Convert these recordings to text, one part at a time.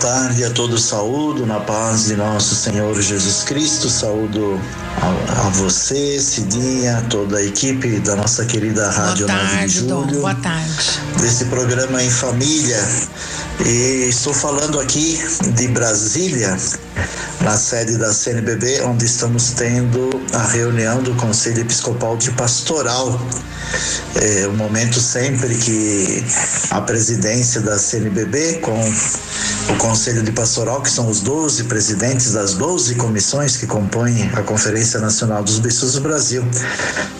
Tarde a todos, saúdo na paz de nosso Senhor Jesus Cristo, saúdo a, a você, Cidinha, toda a equipe da nossa querida Rádio boa 9 tarde, de Julho. Dom, boa tarde. Desse programa em família. E estou falando aqui de Brasília, na sede da CNBB, onde estamos tendo a reunião do Conselho Episcopal de Pastoral. É um momento sempre que a presidência da CNBB, com o Conselho de Pastoral, que são os 12 presidentes das 12 comissões que compõem a Conferência Nacional dos Bispos do Brasil,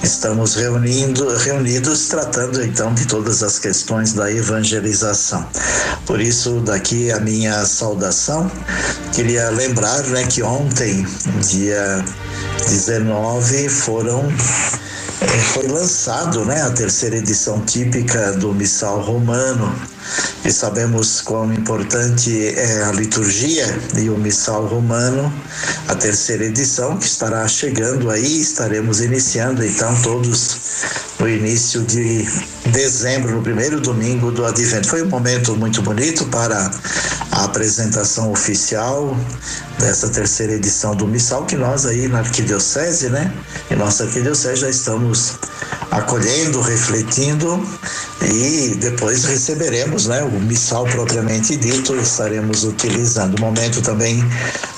estamos reunindo, reunidos tratando então de todas as questões da evangelização. Por isso, daqui a minha saudação. Queria lembrar né, que ontem, dia 19, foram foi lançado né, a terceira edição típica do Missal Romano e sabemos quão importante é a liturgia e o Missal Romano, a terceira edição que estará chegando aí, estaremos iniciando então todos no início de dezembro, no primeiro domingo do Advento. Foi um momento muito bonito para a apresentação oficial dessa terceira edição do Missal, que nós aí na Arquidiocese, né? Em nossa Arquidiocese já estamos acolhendo, refletindo e depois receberemos, né? O Missal propriamente dito, estaremos utilizando. Momento também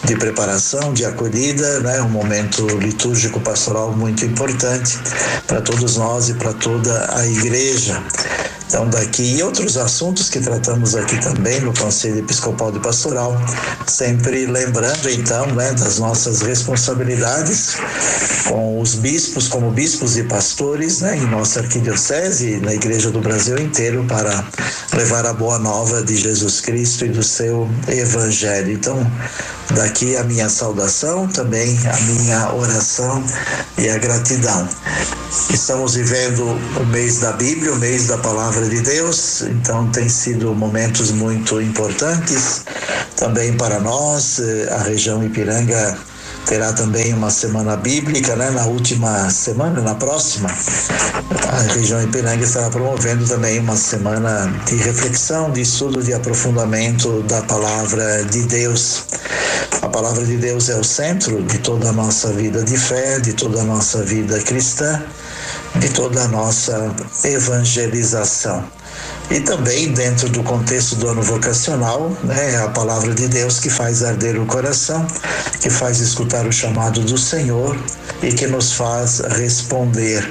de preparação, de acolhida, né? Um momento litúrgico pastoral muito importante para todos nós e para toda a igreja. Então, daqui e outros assuntos que tratamos aqui também no Conselho Episcopal de Pastoral, sempre lembrando então né, das nossas responsabilidades com os bispos, como bispos e pastores, né, em nossa arquidiocese e na Igreja do Brasil inteiro para levar a boa nova de Jesus Cristo e do seu Evangelho. Então, daqui a minha saudação, também a minha oração e a gratidão. Estamos vivendo o mês da Bíblia, o mês da palavra de Deus, então tem sido momentos muito importantes também para nós. A região Ipiranga terá também uma semana bíblica, né? Na última semana, na próxima, a região Ipiranga estará promovendo também uma semana de reflexão, de estudo, de aprofundamento da palavra de Deus. A palavra de Deus é o centro de toda a nossa vida de fé, de toda a nossa vida cristã, de toda a nossa evangelização. E também dentro do contexto do ano vocacional, né, a palavra de Deus que faz arder o coração, que faz escutar o chamado do Senhor e que nos faz responder.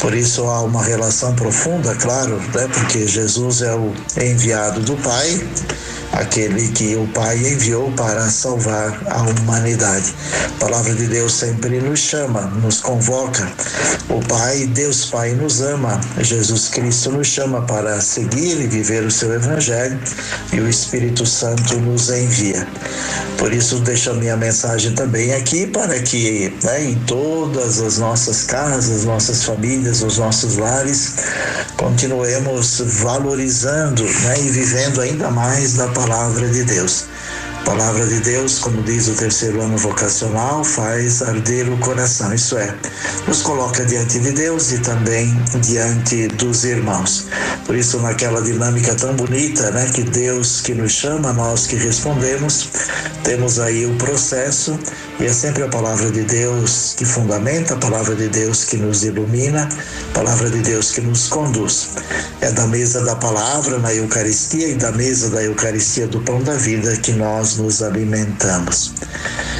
Por isso há uma relação profunda, claro, né, porque Jesus é o enviado do Pai aquele que o Pai enviou para salvar a humanidade. A palavra de Deus sempre nos chama, nos convoca. O Pai, Deus Pai, nos ama. Jesus Cristo nos chama para seguir e viver o seu Evangelho e o Espírito Santo nos envia. Por isso, deixo a minha mensagem também aqui para que né, em todas as nossas casas, nossas famílias, os nossos lares, continuemos valorizando né, e vivendo ainda mais da palavra palavra de Deus. Palavra de Deus, como diz o terceiro ano vocacional, faz arder o coração, isso é, nos coloca diante de Deus e também diante dos irmãos. Por isso, naquela dinâmica tão bonita, né, que Deus que nos chama, nós que respondemos, temos aí o processo e é sempre a palavra de Deus que fundamenta, a palavra de Deus que nos ilumina, a palavra de Deus que nos conduz. É da mesa da palavra na Eucaristia e da mesa da Eucaristia do pão da vida que nós nos alimentamos.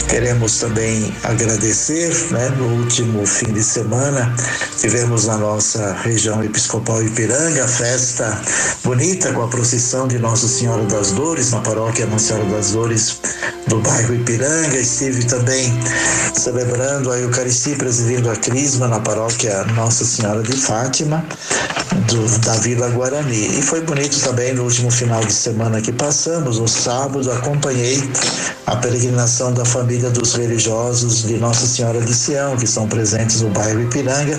Queremos também agradecer, né? No último fim de semana tivemos na nossa região episcopal Ipiranga a festa bonita com a procissão de Nossa Senhora das Dores na paróquia Nossa Senhora das Dores do bairro Ipiranga. Estive também celebrando a Eucaristia, presidindo a Crisma na paróquia Nossa Senhora de Fátima. do, da Vila Guarani. E foi bonito também no último final de semana que passamos, no sábado, acompanhei a peregrinação da família dos religiosos de Nossa Senhora de Sião, que são presentes no bairro Ipiranga,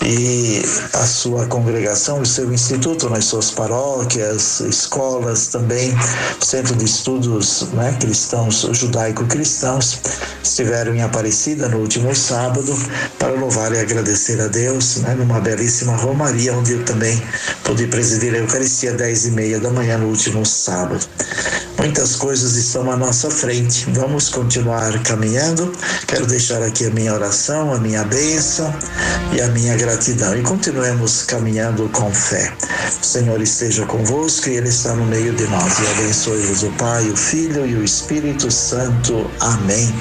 e a sua congregação, o seu instituto, nas suas paróquias, escolas, também centro de estudos né, cristãos, judaico-cristãos, estiveram em Aparecida no último sábado para louvar e agradecer a Deus, né, numa belíssima romaria, onde eu também pude presidir a Eucaristia às dez e meia da manhã no último sábado. Muitas coisas estão à nossa frente. Vamos continuar caminhando. Quero deixar aqui a minha oração, a minha bênção e a minha gratidão. E continuemos caminhando com fé. O Senhor esteja convosco e Ele está no meio de nós. E abençoe-vos o Pai, o Filho e o Espírito Santo. Amém.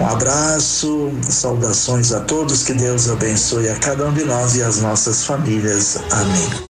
Um abraço, saudações a todos. Que Deus abençoe a cada um de nós e as nossas famílias. Amém.